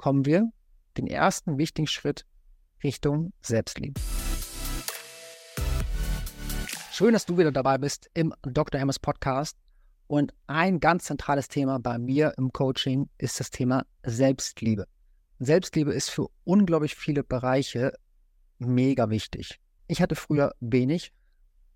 kommen wir den ersten wichtigen Schritt Richtung Selbstliebe. Schön, dass du wieder dabei bist im Dr. Hammers Podcast. Und ein ganz zentrales Thema bei mir im Coaching ist das Thema Selbstliebe. Selbstliebe ist für unglaublich viele Bereiche mega wichtig. Ich hatte früher wenig.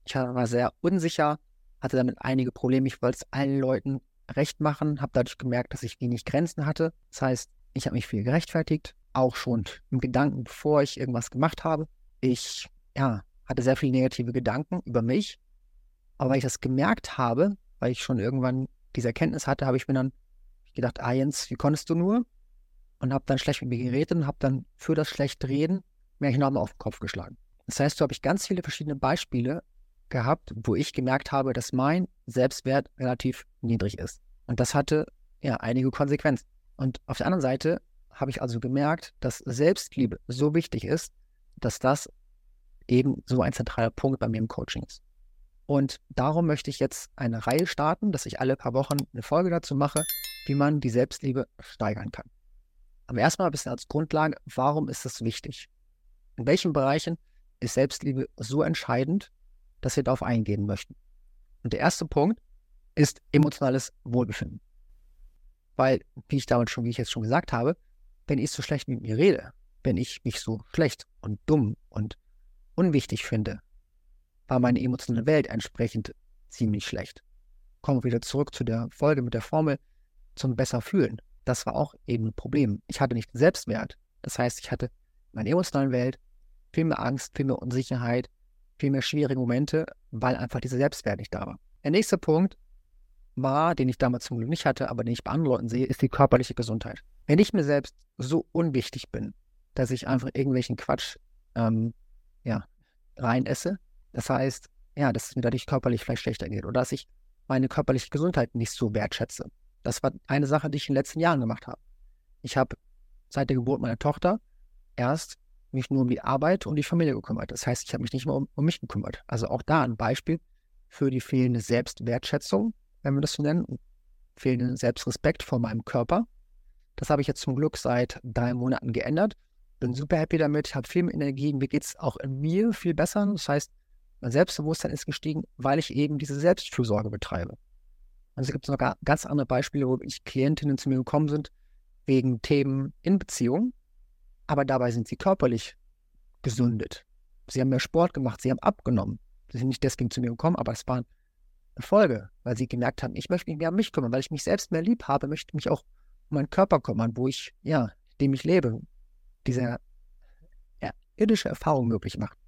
Ich war sehr unsicher, hatte damit einige Probleme. Ich wollte es allen Leuten recht machen, habe dadurch gemerkt, dass ich wenig Grenzen hatte. Das heißt, ich habe mich viel gerechtfertigt, auch schon im Gedanken, bevor ich irgendwas gemacht habe. Ich ja, hatte sehr viele negative Gedanken über mich. Aber weil ich das gemerkt habe, weil ich schon irgendwann diese Erkenntnis hatte, habe ich mir dann gedacht, ah Jens, wie konntest du nur? Und habe dann schlecht mit mir geredet und habe dann für das schlechte Reden mir enorm auf den Kopf geschlagen. Das heißt, so habe ich ganz viele verschiedene Beispiele gehabt, wo ich gemerkt habe, dass mein Selbstwert relativ niedrig ist. Und das hatte ja einige Konsequenzen. Und auf der anderen Seite habe ich also gemerkt, dass Selbstliebe so wichtig ist, dass das eben so ein zentraler Punkt bei mir im Coaching ist. Und darum möchte ich jetzt eine Reihe starten, dass ich alle paar Wochen eine Folge dazu mache, wie man die Selbstliebe steigern kann. Aber erstmal ein bisschen als Grundlage, warum ist das wichtig? In welchen Bereichen ist Selbstliebe so entscheidend, dass wir darauf eingehen möchten? Und der erste Punkt ist emotionales Wohlbefinden. Weil, wie ich damals schon, wie ich jetzt schon gesagt habe, wenn ich so schlecht mit mir rede, wenn ich mich so schlecht und dumm und unwichtig finde, war meine emotionale Welt entsprechend ziemlich schlecht. Kommen wir wieder zurück zu der Folge mit der Formel zum besser fühlen. Das war auch eben ein Problem. Ich hatte nicht Selbstwert. Das heißt, ich hatte meine emotionale Welt viel mehr Angst, viel mehr Unsicherheit, viel mehr schwierige Momente, weil einfach dieser Selbstwert nicht da war. Der nächste Punkt war, den ich damals zum Glück nicht hatte, aber den ich bei anderen Leuten sehe, ist die körperliche Gesundheit. Wenn ich mir selbst so unwichtig bin, dass ich einfach irgendwelchen Quatsch ähm, ja, rein esse, das heißt, ja, dass es mir dadurch körperlich vielleicht schlechter geht oder dass ich meine körperliche Gesundheit nicht so wertschätze. Das war eine Sache, die ich in den letzten Jahren gemacht habe. Ich habe seit der Geburt meiner Tochter erst mich nur um die Arbeit und die Familie gekümmert. Das heißt, ich habe mich nicht mehr um, um mich gekümmert. Also auch da ein Beispiel für die fehlende Selbstwertschätzung, wenn wir das so nennen, fehlenden Selbstrespekt vor meinem Körper. Das habe ich jetzt zum Glück seit drei Monaten geändert. Bin super happy damit, habe viel mehr Energie. Mir geht es auch in mir viel besser. Das heißt, mein Selbstbewusstsein ist gestiegen, weil ich eben diese Selbstfürsorge betreibe. Also gibt es noch ganz andere Beispiele, wo ich Klientinnen zu mir gekommen sind, wegen Themen in Beziehung, aber dabei sind sie körperlich gesundet. Sie haben mehr Sport gemacht, sie haben abgenommen. Sie sind nicht deswegen zu mir gekommen, aber es war Folge, weil sie gemerkt haben, ich möchte mich mehr um mich kümmern, weil ich mich selbst mehr lieb habe, möchte ich mich auch um meinen Körper kümmern, wo ich, ja, dem ich lebe, diese ja, irdische Erfahrung möglich macht.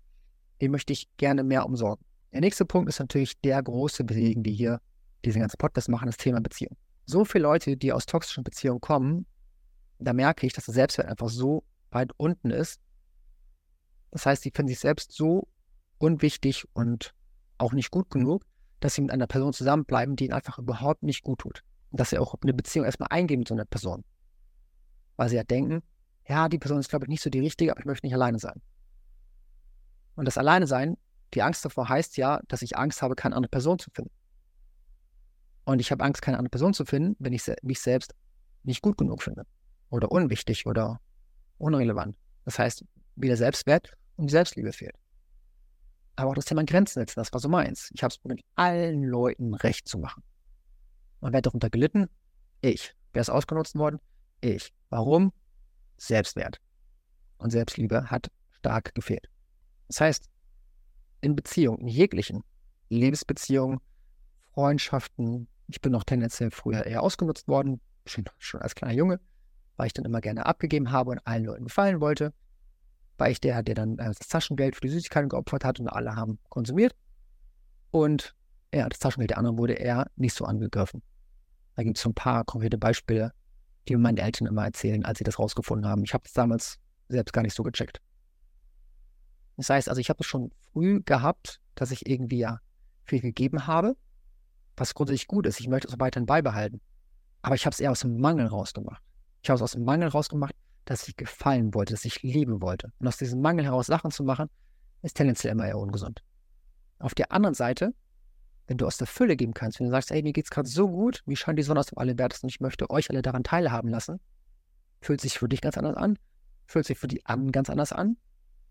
Dem möchte ich gerne mehr umsorgen. Der nächste Punkt ist natürlich der große Bewegen, die hier diesen ganzen Podcast machen, das Thema Beziehung. So viele Leute, die aus toxischen Beziehungen kommen, da merke ich, dass der Selbstwert einfach so weit unten ist. Das heißt, sie finden sich selbst so unwichtig und auch nicht gut genug, dass sie mit einer Person zusammenbleiben, die ihnen einfach überhaupt nicht gut tut. Und dass sie auch eine Beziehung erstmal eingeben mit so einer Person. Weil sie ja denken, ja, die Person ist, glaube ich, nicht so die richtige, aber ich möchte nicht alleine sein. Und das Alleine sein, die Angst davor heißt ja, dass ich Angst habe, keine andere Person zu finden. Und ich habe Angst, keine andere Person zu finden, wenn ich mich selbst nicht gut genug finde. Oder unwichtig oder unrelevant. Das heißt, wieder Selbstwert und die Selbstliebe fehlt. Aber auch das Thema Grenzen setzen, das war so meins. Ich habe es mit allen Leuten recht zu machen. Und wer darunter gelitten? Ich. Wer ist ausgenutzt worden? Ich. Warum? Selbstwert. Und Selbstliebe hat stark gefehlt. Das heißt, in Beziehungen, in jeglichen Liebesbeziehungen, Freundschaften, ich bin noch tendenziell früher eher ausgenutzt worden, schon, schon als kleiner Junge, weil ich dann immer gerne abgegeben habe und allen Leuten gefallen wollte. War ich der, der dann äh, das Taschengeld für die Süßigkeiten geopfert hat und alle haben konsumiert. Und ja, das Taschengeld der anderen wurde eher nicht so angegriffen. Da gibt es so ein paar konkrete Beispiele, die mir meine Eltern immer erzählen, als sie das rausgefunden haben. Ich habe es damals selbst gar nicht so gecheckt. Das heißt, also ich habe es schon früh gehabt, dass ich irgendwie ja viel gegeben habe, was grundsätzlich gut ist. Ich möchte es weiterhin beibehalten. Aber ich habe es eher aus dem Mangel rausgemacht. Ich habe es aus dem Mangel rausgemacht, dass ich gefallen wollte, dass ich lieben wollte. Und aus diesem Mangel heraus Sachen zu machen, ist tendenziell immer eher ungesund. Auf der anderen Seite, wenn du aus der Fülle geben kannst, wenn du sagst, ey, mir geht es gerade so gut, wie scheint die Sonne aus dem Allerwertesten, ich möchte euch alle daran teilhaben lassen, fühlt sich für dich ganz anders an, fühlt sich für die anderen ganz anders an.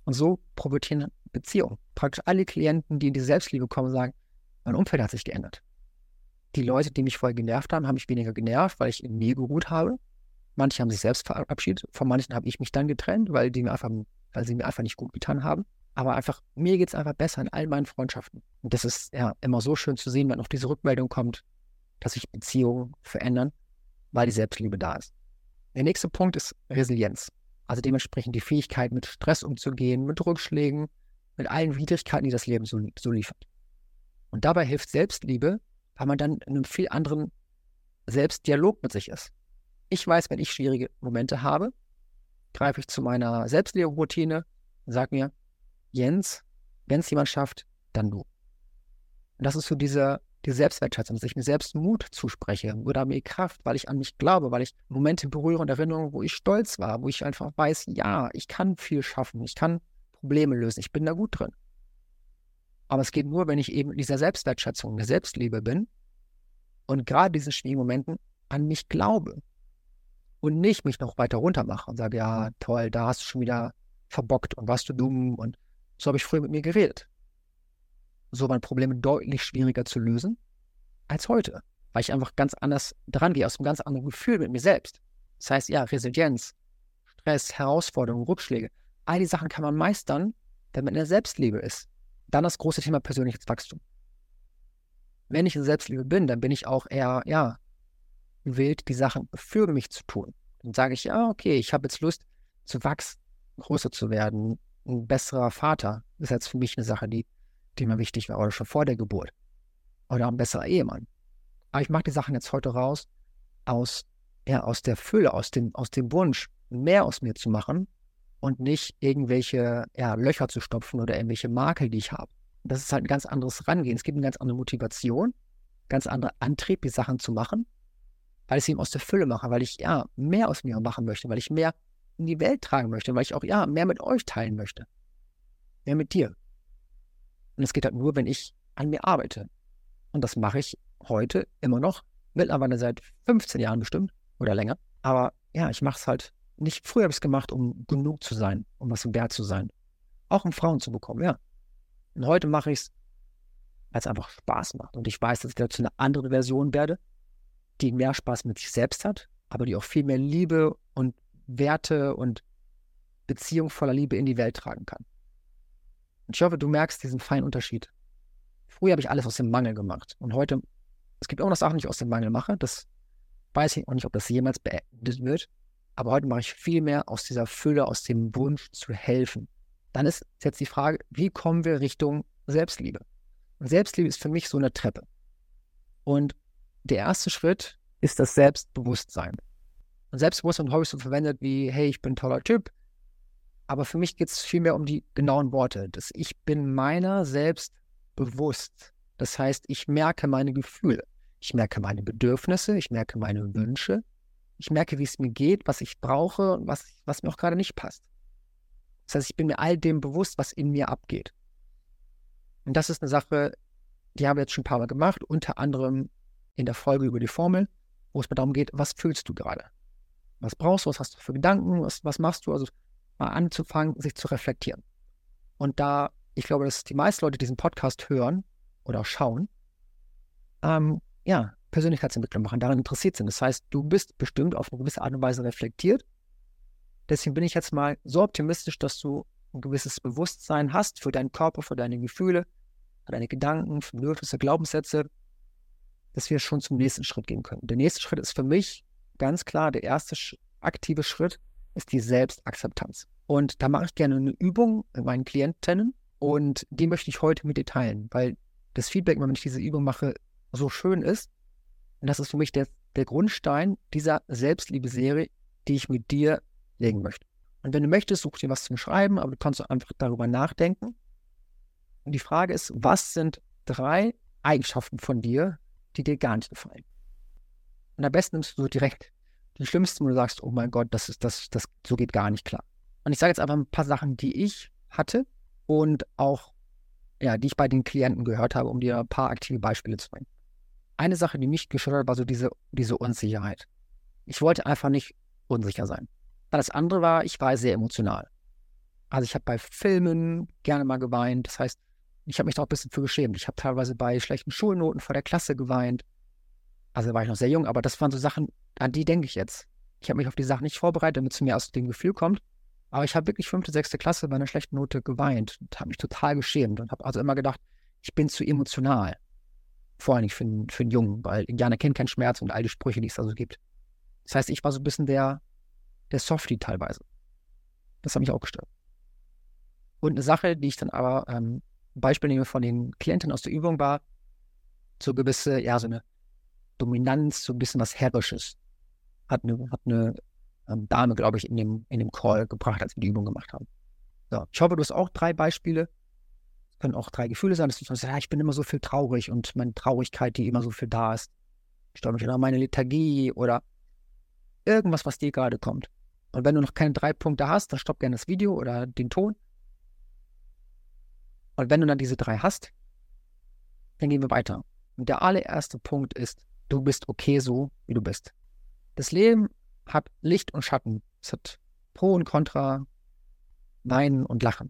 Und so profitieren Beziehungen. Praktisch alle Klienten, die in die Selbstliebe kommen, sagen, mein Umfeld hat sich geändert. Die Leute, die mich vorher genervt haben, haben mich weniger genervt, weil ich in mir geruht habe. Manche haben sich selbst verabschiedet, von manchen habe ich mich dann getrennt, weil, die mir einfach, weil sie mir einfach nicht gut getan haben. Aber einfach, mir geht es einfach besser in all meinen Freundschaften. Und das ist ja immer so schön zu sehen, wenn auch diese Rückmeldung kommt, dass sich Beziehungen verändern, weil die Selbstliebe da ist. Der nächste Punkt ist Resilienz. Also dementsprechend die Fähigkeit, mit Stress umzugehen, mit Rückschlägen, mit allen Widrigkeiten, die das Leben so, so liefert. Und dabei hilft Selbstliebe, weil man dann in einem viel anderen Selbstdialog mit sich ist. Ich weiß, wenn ich schwierige Momente habe, greife ich zu meiner Selbstliebe-Routine und sage mir, Jens, wenn es jemand schafft, dann du. Und das ist so diese, die Selbstwertschätzung, dass ich mir selbst Mut zuspreche oder mir Kraft, weil ich an mich glaube, weil ich Momente berühre und Erinnerungen, wo ich stolz war, wo ich einfach weiß, ja, ich kann viel schaffen, ich kann Probleme lösen, ich bin da gut drin. Aber es geht nur, wenn ich eben in dieser Selbstwertschätzung, der Selbstliebe bin und gerade diesen schwierigen Momenten an mich glaube und nicht mich noch weiter runter mache und sage, ja, toll, da hast du schon wieder verbockt und warst du dumm und so habe ich früher mit mir geredet. So waren Probleme deutlich schwieriger zu lösen als heute, weil ich einfach ganz anders dran gehe, aus einem ganz anderen Gefühl mit mir selbst. Das heißt, ja, Resilienz, Stress, Herausforderungen, Rückschläge, all die Sachen kann man meistern, wenn man in der Selbstliebe ist. Dann das große Thema persönliches Wachstum. Wenn ich in Selbstliebe bin, dann bin ich auch eher, ja, gewillt, die Sachen für mich zu tun. Dann sage ich, ja, okay, ich habe jetzt Lust zu wachsen, größer zu werden, ein besserer Vater. Das ist jetzt für mich eine Sache, die, die mir wichtig war, oder schon vor der Geburt. Oder ein besserer Ehemann. Aber ich mache die Sachen jetzt heute raus aus, ja, aus der Fülle, aus dem, aus dem Wunsch, mehr aus mir zu machen und nicht irgendwelche ja, Löcher zu stopfen oder irgendwelche Makel, die ich habe. Das ist halt ein ganz anderes Rangehen. Es gibt eine ganz andere Motivation, ganz anderer Antrieb, die Sachen zu machen, weil ich sie eben aus der Fülle mache, weil ich ja mehr aus mir machen möchte, weil ich mehr in die Welt tragen möchte, weil ich auch ja mehr mit euch teilen möchte. Mehr mit dir. Und es geht halt nur, wenn ich an mir arbeite. Und das mache ich heute immer noch, mittlerweile seit 15 Jahren bestimmt oder länger. Aber ja, ich mache es halt nicht. Früher habe ich es gemacht, um genug zu sein, um was wert zu sein. Auch um Frauen zu bekommen, ja. Und heute mache ich es, weil es einfach Spaß macht. Und ich weiß, dass ich dazu eine andere Version werde, die mehr Spaß mit sich selbst hat, aber die auch viel mehr Liebe und Werte und Beziehung voller Liebe in die Welt tragen kann. Und ich hoffe, du merkst diesen feinen Unterschied. Früher habe ich alles aus dem Mangel gemacht. Und heute, es gibt auch noch Sachen, die ich aus dem Mangel mache. Das weiß ich auch nicht, ob das jemals beendet wird. Aber heute mache ich viel mehr aus dieser Fülle, aus dem Wunsch zu helfen. Dann ist jetzt die Frage, wie kommen wir Richtung Selbstliebe? Und Selbstliebe ist für mich so eine Treppe. Und der erste Schritt ist das Selbstbewusstsein. Und Selbstbewusstsein habe ich so verwendet wie, hey, ich bin ein toller Typ. Aber für mich geht es vielmehr um die genauen Worte. Dass ich bin meiner selbst bewusst. Das heißt, ich merke meine Gefühle. Ich merke meine Bedürfnisse, ich merke meine Wünsche. Ich merke, wie es mir geht, was ich brauche und was, was mir auch gerade nicht passt. Das heißt, ich bin mir all dem bewusst, was in mir abgeht. Und das ist eine Sache, die haben wir jetzt schon ein paar Mal gemacht, unter anderem in der Folge über die Formel, wo es darum geht, was fühlst du gerade? Was brauchst du? Was hast du für Gedanken? Was, was machst du? Also mal anzufangen, sich zu reflektieren. Und da, ich glaube, dass die meisten Leute diesen Podcast hören oder schauen, ähm, ja, Persönlichkeitsentwicklung machen, daran interessiert sind. Das heißt, du bist bestimmt auf eine gewisse Art und Weise reflektiert. Deswegen bin ich jetzt mal so optimistisch, dass du ein gewisses Bewusstsein hast für deinen Körper, für deine Gefühle, für deine Gedanken, für Bedürfnisse, Glaubenssätze, dass wir schon zum nächsten Schritt gehen können. Der nächste Schritt ist für mich ganz klar, der erste aktive Schritt ist die Selbstakzeptanz. Und da mache ich gerne eine Übung mit meinen Klientinnen und die möchte ich heute mit dir teilen, weil das Feedback, wenn ich diese Übung mache, so schön ist. Und das ist für mich der, der Grundstein dieser Selbstliebe-Serie, die ich mit dir legen möchte. Und wenn du möchtest, such dir was zum Schreiben, aber du kannst einfach darüber nachdenken. Und die Frage ist, was sind drei Eigenschaften von dir, die dir gar nicht gefallen? Und am besten nimmst du so direkt die schlimmsten, wo du sagst, oh mein Gott, das ist, das, das, so geht gar nicht klar. Und ich sage jetzt einfach ein paar Sachen, die ich hatte und auch, ja, die ich bei den Klienten gehört habe, um dir ein paar aktive Beispiele zu bringen. Eine Sache, die mich gestört hat, war so diese, diese Unsicherheit. Ich wollte einfach nicht unsicher sein. Das andere war, ich war sehr emotional. Also ich habe bei Filmen gerne mal geweint. Das heißt, ich habe mich da auch ein bisschen für geschämt. Ich habe teilweise bei schlechten Schulnoten vor der Klasse geweint. Also war ich noch sehr jung, aber das waren so Sachen, an die denke ich jetzt. Ich habe mich auf die Sachen nicht vorbereitet, damit es mir aus dem Gefühl kommt. Aber ich habe wirklich fünfte, sechste Klasse bei einer schlechten Note geweint und habe mich total geschämt und habe also immer gedacht, ich bin zu emotional. Vor allem für, für einen Jungen, weil Indianer kennt keinen Schmerz und all die Sprüche, die es da so gibt. Das heißt, ich war so ein bisschen der, der Softie teilweise. Das hat mich auch gestört. Und eine Sache, die ich dann aber ähm, Beispiel nehme von den Klienten aus der Übung, war so gewisse, ja, so eine Dominanz, so ein bisschen was Herrisches. Hat eine, hat eine ähm, Dame, glaube ich, in dem, in dem Call gebracht, als wir die Übung gemacht haben. So, ich hoffe, du hast auch drei Beispiele. Es können auch drei Gefühle sein, dass du sagst, ja, ich bin immer so viel traurig und meine Traurigkeit, die immer so viel da ist. Ich stelle mich an meine Lethargie oder irgendwas, was dir gerade kommt. Und wenn du noch keine drei Punkte hast, dann stopp gerne das Video oder den Ton. Und wenn du dann diese drei hast, dann gehen wir weiter. Und der allererste Punkt ist, du bist okay so, wie du bist. Das Leben hat Licht und Schatten. Es hat Pro und Contra, Weinen und Lachen.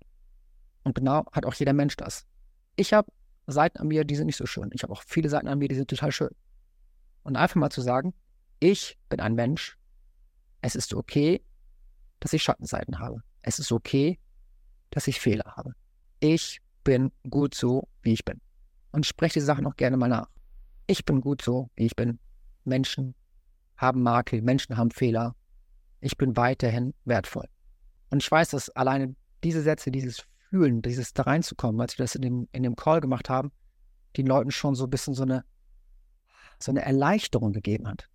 Und genau hat auch jeder Mensch das. Ich habe Seiten an mir, die sind nicht so schön. Ich habe auch viele Seiten an mir, die sind total schön. Und einfach mal zu sagen, ich bin ein Mensch. Es ist okay, dass ich Schattenseiten habe. Es ist okay, dass ich Fehler habe. Ich bin gut so, wie ich bin. Und spreche die Sachen auch gerne mal nach. Ich bin gut so, wie ich bin. Menschen haben Makel, Menschen haben Fehler. Ich bin weiterhin wertvoll. Und ich weiß, dass alleine diese Sätze, dieses Fühlen, dieses da reinzukommen, als wir das in dem, in dem Call gemacht haben, den Leuten schon so ein bisschen so eine, so eine Erleichterung gegeben hat.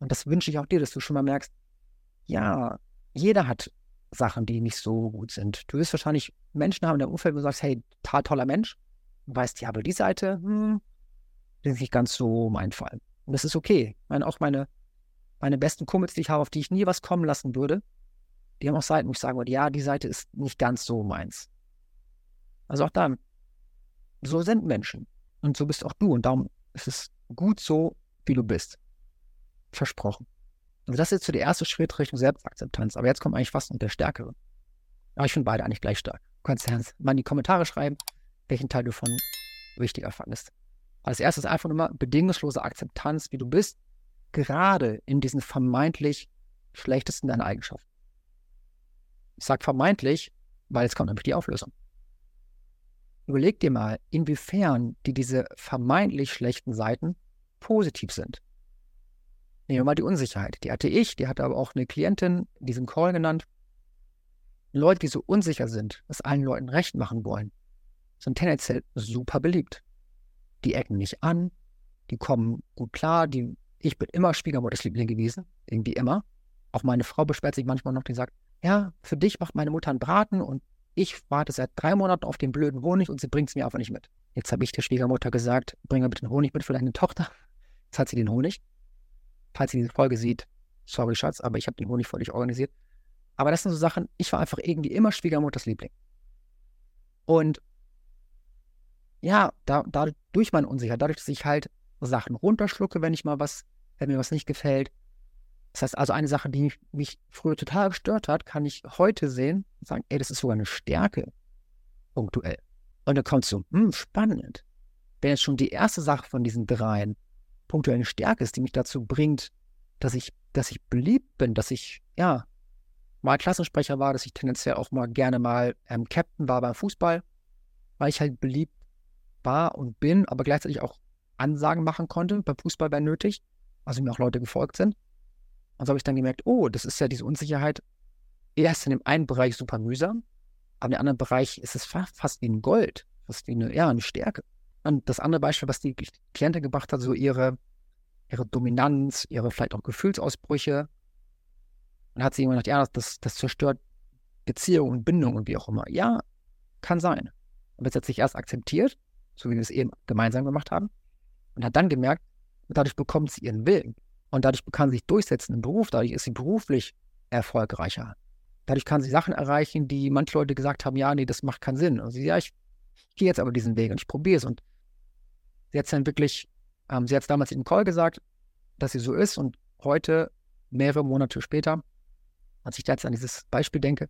Und das wünsche ich auch dir, dass du schon mal merkst, ja, jeder hat Sachen, die nicht so gut sind. Du wirst wahrscheinlich Menschen haben in deinem Umfeld, wo du sagst, hey, total toller Mensch, weißt, ja, aber die Seite, hm, ist nicht ganz so mein Fall. Und das ist okay. Ich meine, auch meine, meine besten Kumpels, die ich habe, auf die ich nie was kommen lassen würde, die haben auch Seiten, wo ich sagen würde, ja, die Seite ist nicht ganz so meins. Also auch dann, so sind Menschen. Und so bist auch du. Und darum ist es gut so, wie du bist. Versprochen. Also das ist jetzt so der erste Schritt Richtung Selbstakzeptanz. Aber jetzt kommt eigentlich fast noch der Stärkere. Aber ich finde beide eigentlich gleich stark. Du kannst ja mal in die Kommentare schreiben, welchen Teil du von wichtiger fandest. Als erstes einfach nur mal bedingungslose Akzeptanz, wie du bist, gerade in diesen vermeintlich schlechtesten deiner Eigenschaften. Ich sage vermeintlich, weil jetzt kommt nämlich die Auflösung. Überleg dir mal, inwiefern die diese vermeintlich schlechten Seiten positiv sind. Nehmen wir mal die Unsicherheit. Die hatte ich, die hatte aber auch eine Klientin in diesem Call genannt. Leute, die so unsicher sind, es allen Leuten recht machen wollen, sind tendenziell super beliebt. Die ecken nicht an, die kommen gut klar, die, ich bin immer Schwiegermutters Liebling gewesen, irgendwie immer. Auch meine Frau beschwert sich manchmal noch, die sagt, ja, für dich macht meine Mutter einen Braten und ich warte seit drei Monaten auf den blöden Honig und sie bringt es mir einfach nicht mit. Jetzt habe ich der Schwiegermutter gesagt, bring mir bitte den Honig mit für deine Tochter. Jetzt hat sie den Honig falls sie diese Folge sieht, sorry Schatz, aber ich habe den Honig für dich organisiert. Aber das sind so Sachen, ich war einfach irgendwie immer Schwiegermutters Liebling. Und ja, da, dadurch durch meine Unsicherheit, dadurch, dass ich halt Sachen runterschlucke, wenn ich mal was, wenn mir was nicht gefällt. Das heißt also, eine Sache, die mich, mich früher total gestört hat, kann ich heute sehen und sagen, ey, das ist sogar eine Stärke, punktuell. Und dann kommt so, hm, spannend. Wenn jetzt schon die erste Sache von diesen dreien punktuelle Stärke ist, die mich dazu bringt, dass ich, dass ich beliebt bin, dass ich, ja, mal Klassensprecher war, dass ich tendenziell auch mal gerne mal ähm, Captain war beim Fußball, weil ich halt beliebt war und bin, aber gleichzeitig auch Ansagen machen konnte beim Fußball, wenn nötig, also mir auch Leute gefolgt sind. Und so habe ich dann gemerkt, oh, das ist ja diese Unsicherheit erst in dem einen Bereich super mühsam, aber in dem anderen Bereich ist es fast wie ein Gold, fast wie eine, ja, eine Stärke. Und das andere Beispiel, was die Klientin gebracht hat, so ihre, ihre Dominanz, ihre vielleicht auch Gefühlsausbrüche. Und hat sie immer gedacht, ja, das, das zerstört Beziehungen und Bindungen und wie auch immer. Ja, kann sein. Aber jetzt hat sich erst akzeptiert, so wie wir es eben gemeinsam gemacht haben, und hat dann gemerkt, dadurch bekommt sie ihren Willen. Und dadurch kann sie sich durchsetzen im Beruf, dadurch ist sie beruflich erfolgreicher. Dadurch kann sie Sachen erreichen, die manche Leute gesagt haben, ja, nee, das macht keinen Sinn. Und sie, ja, ich, ich gehe jetzt aber diesen Weg und ich probiere es. Und sie hat es dann wirklich, ähm, sie hat es damals in dem Call gesagt, dass sie so ist und heute, mehrere Monate später, als ich da jetzt an dieses Beispiel denke,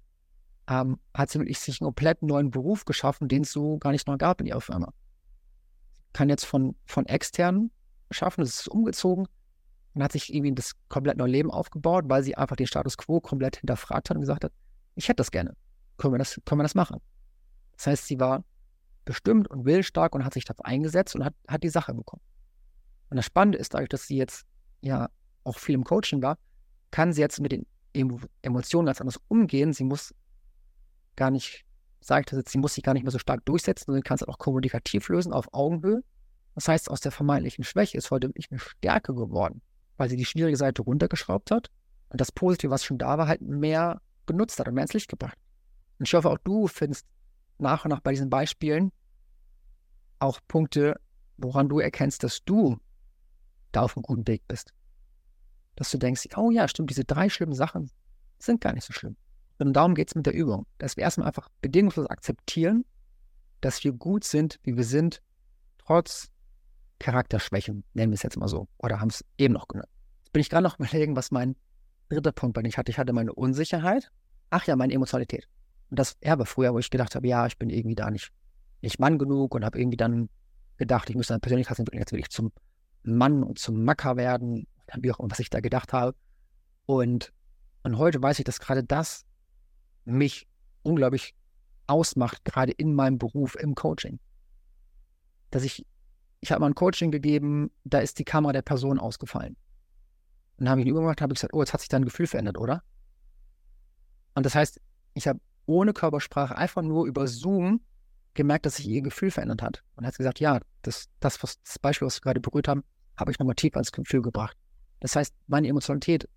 ähm, hat sie wirklich sich einen komplett neuen Beruf geschaffen, den es so gar nicht noch gab in ihrer Firma. Kann jetzt von, von externen schaffen, es ist umgezogen und hat sich irgendwie das komplett neue Leben aufgebaut, weil sie einfach den Status quo komplett hinterfragt hat und gesagt hat, ich hätte das gerne. Können wir das, können wir das machen? Das heißt, sie war bestimmt und willensstark und hat sich dafür eingesetzt und hat, hat die Sache bekommen. Und das Spannende ist, dadurch, dass sie jetzt ja auch viel im Coaching war, kann sie jetzt mit den Emotionen ganz anders umgehen. Sie muss gar nicht, sage ich das jetzt, sie muss sich gar nicht mehr so stark durchsetzen, sondern kann es auch kommunikativ lösen auf Augenhöhe. Das heißt, aus der vermeintlichen Schwäche ist heute wirklich eine Stärke geworden, weil sie die schwierige Seite runtergeschraubt hat und das Positive, was schon da war, halt mehr genutzt hat und mehr ins Licht gebracht. Und ich hoffe, auch du findest nach und nach bei diesen Beispielen auch Punkte, woran du erkennst, dass du da auf einem guten Weg bist. Dass du denkst, oh ja, stimmt, diese drei schlimmen Sachen sind gar nicht so schlimm. Und darum geht es mit der Übung, dass wir erstmal einfach bedingungslos akzeptieren, dass wir gut sind, wie wir sind, trotz Charakterschwächen, nennen wir es jetzt mal so, oder haben es eben noch genannt. Jetzt bin ich gerade noch überlegen, was mein dritter Punkt war. Ich hatte, ich hatte meine Unsicherheit. Ach ja, meine Emotionalität. Und das Erbe früher, wo ich gedacht habe, ja, ich bin irgendwie da nicht, nicht Mann genug und habe irgendwie dann gedacht, ich müsste dann Persönlichkeitsentwicklung jetzt wirklich zum Mann und zum Macker werden, wie auch immer, was ich da gedacht habe. Und, und heute weiß ich, dass gerade das mich unglaublich ausmacht, gerade in meinem Beruf im Coaching. Dass ich, ich habe mal ein Coaching gegeben, da ist die Kamera der Person ausgefallen. Und dann habe ich ihn übergemacht und habe gesagt, oh, jetzt hat sich dein Gefühl verändert, oder? Und das heißt, ich habe ohne Körpersprache einfach nur über Zoom gemerkt, dass sich ihr Gefühl verändert hat. Und hat gesagt, ja, das, das, was, das Beispiel, was wir gerade berührt haben, habe ich nochmal tiefer ins Gefühl gebracht. Das heißt, meine Emotionalität,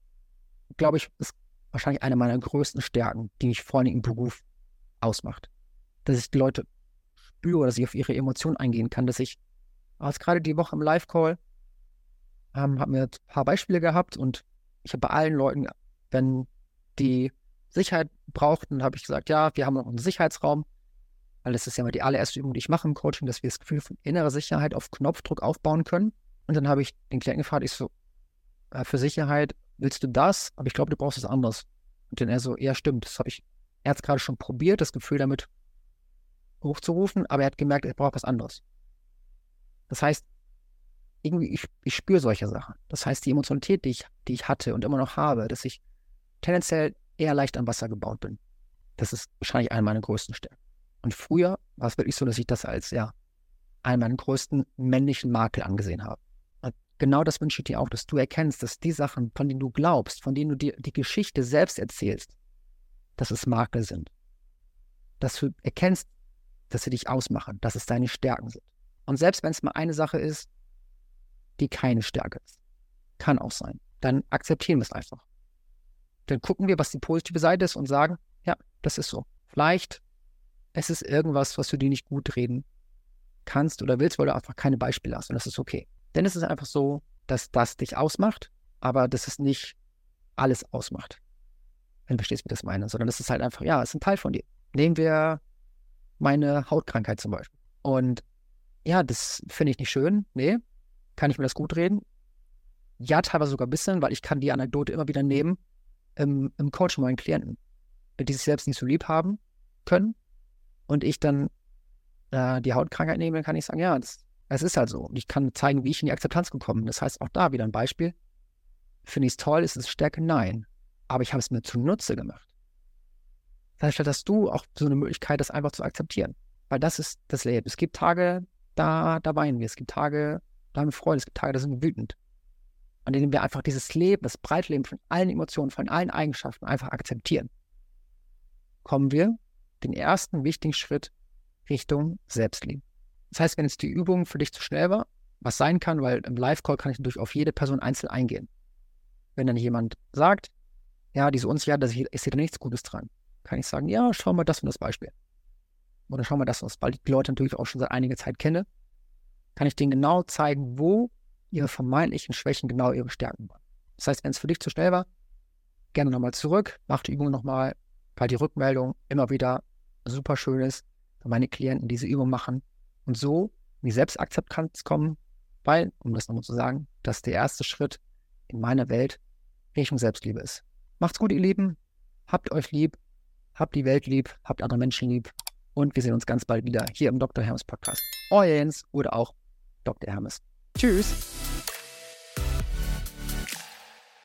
glaube ich, ist wahrscheinlich eine meiner größten Stärken, die mich vor allem im Beruf ausmacht. Dass ich die Leute spüre, dass ich auf ihre Emotionen eingehen kann, dass ich, als gerade die Woche im Live-Call, ähm, habe mir ein paar Beispiele gehabt und ich habe bei allen Leuten, wenn die Sicherheit brauchten, habe ich gesagt, ja, wir haben noch einen Sicherheitsraum, weil das ist ja mal die allererste Übung, die ich mache im Coaching, dass wir das Gefühl von innerer Sicherheit auf Knopfdruck aufbauen können. Und dann habe ich den Klienten gefragt, ich so, äh, für Sicherheit, willst du das? Aber ich glaube, du brauchst was anderes. Und dann er so, ja, stimmt, das habe ich, er hat es gerade schon probiert, das Gefühl damit hochzurufen, aber er hat gemerkt, er braucht was anderes. Das heißt, irgendwie, ich, ich spüre solche Sachen. Das heißt, die Emotionalität, die ich, die ich hatte und immer noch habe, dass ich tendenziell eher leicht am Wasser gebaut bin. Das ist wahrscheinlich eine meiner größten Stärken. Und früher war es wirklich so, dass ich das als, ja, einen meiner größten männlichen Makel angesehen habe. Und genau das wünsche ich dir auch, dass du erkennst, dass die Sachen, von denen du glaubst, von denen du dir die Geschichte selbst erzählst, dass es Makel sind. Dass du erkennst, dass sie dich ausmachen, dass es deine Stärken sind. Und selbst wenn es mal eine Sache ist, die keine Stärke ist, kann auch sein, dann akzeptieren wir es einfach. Dann gucken wir, was die positive Seite ist und sagen, ja, das ist so. Vielleicht es ist irgendwas, was du dir nicht gut reden kannst oder willst, weil du einfach keine Beispiele hast. Und das ist okay. Denn es ist einfach so, dass das dich ausmacht, aber dass es nicht alles ausmacht. Wenn du verstehst, wie das meine. Sondern das ist halt einfach, ja, es ist ein Teil von dir. Nehmen wir meine Hautkrankheit zum Beispiel. Und ja, das finde ich nicht schön. Nee. Kann ich mir das gut reden? Ja, teilweise sogar ein bisschen, weil ich kann die Anekdote immer wieder nehmen im, im Coaching meinen Klienten, die sich selbst nicht so lieb haben können und ich dann äh, die Hautkrankheit nehme, dann kann ich sagen, ja, es ist halt so. Und ich kann zeigen, wie ich in die Akzeptanz gekommen bin. Das heißt, auch da wieder ein Beispiel. Finde ich es toll, ist es Stärke? Nein. Aber ich habe es mir zunutze gemacht. Das heißt, hast du auch so eine Möglichkeit, das einfach zu akzeptieren. Weil das ist das Leben. Es gibt Tage, da, da weinen wir. Es gibt Tage, da haben wir Freude. Es gibt Tage, da sind wir wütend. An denen wir einfach dieses Leben, das Breitleben von allen Emotionen, von allen Eigenschaften einfach akzeptieren. Kommen wir den ersten wichtigen Schritt Richtung Selbstliebe. Das heißt, wenn jetzt die Übung für dich zu schnell war, was sein kann, weil im Live-Call kann ich natürlich auf jede Person einzeln eingehen. Wenn dann jemand sagt, ja, diese Unsicherheit, da ist hier nichts Gutes dran, kann ich sagen, ja, schau mal das und das Beispiel. Oder schau mal das und das, weil ich die Leute natürlich auch schon seit einiger Zeit kenne, kann ich denen genau zeigen, wo ihre vermeintlichen Schwächen genau ihre Stärken waren. Das heißt, wenn es für dich zu schnell war, gerne nochmal zurück, mach die Übung nochmal, weil die Rückmeldung immer wieder super schön ist, wenn meine Klienten diese Übung machen und so in die Selbstakzeptanz kommen, weil, um das nochmal zu sagen, das der erste Schritt in meiner Welt Richtung Selbstliebe ist. Macht's gut, ihr Lieben. habt euch lieb, habt die Welt lieb, habt andere Menschen lieb und wir sehen uns ganz bald wieder hier im Dr. Hermes Podcast. Euer Jens oder auch Dr. Hermes. Tschüss.